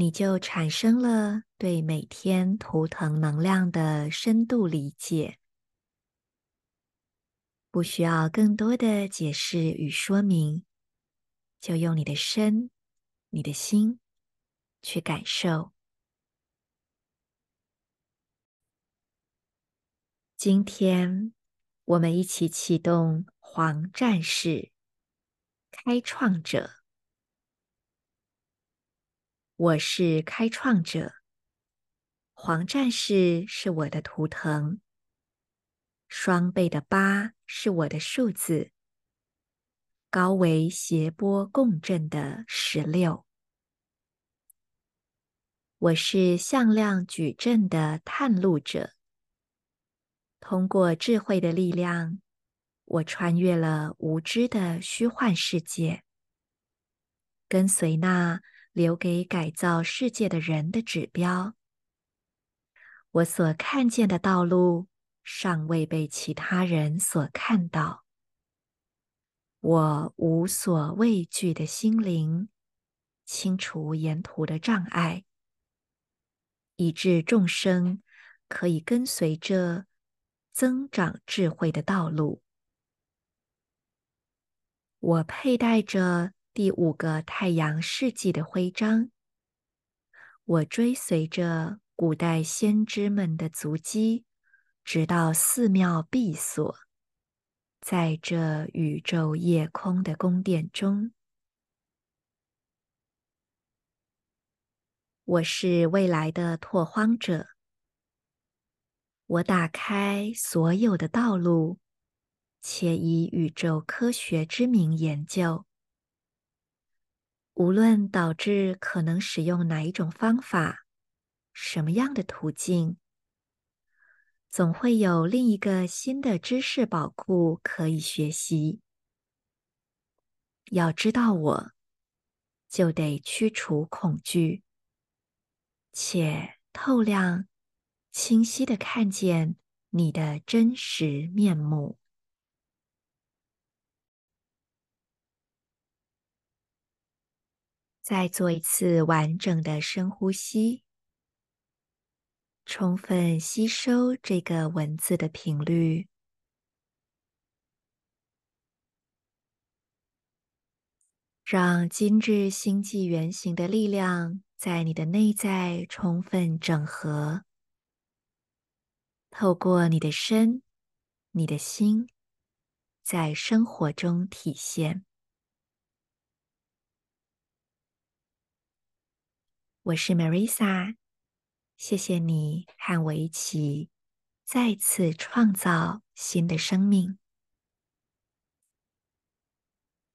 你就产生了对每天图腾能量的深度理解，不需要更多的解释与说明，就用你的身、你的心去感受。今天，我们一起启动黄战士，开创者。我是开创者，黄战士是我的图腾，双倍的八是我的数字，高维谐波共振的十六。我是向量矩阵的探路者，通过智慧的力量，我穿越了无知的虚幻世界，跟随那。留给改造世界的人的指标，我所看见的道路尚未被其他人所看到。我无所畏惧的心灵，清除沿途的障碍，以致众生可以跟随着增长智慧的道路。我佩戴着。第五个太阳世纪的徽章，我追随着古代先知们的足迹，直到寺庙闭锁，在这宇宙夜空的宫殿中。我是未来的拓荒者，我打开所有的道路，且以宇宙科学之名研究。无论导致可能使用哪一种方法，什么样的途径，总会有另一个新的知识宝库可以学习。要知道我，就得驱除恐惧，且透亮、清晰的看见你的真实面目。再做一次完整的深呼吸，充分吸收这个文字的频率，让今日星际原型的力量在你的内在充分整合，透过你的身、你的心，在生活中体现。我是 Marisa，谢谢你和我一起再次创造新的生命。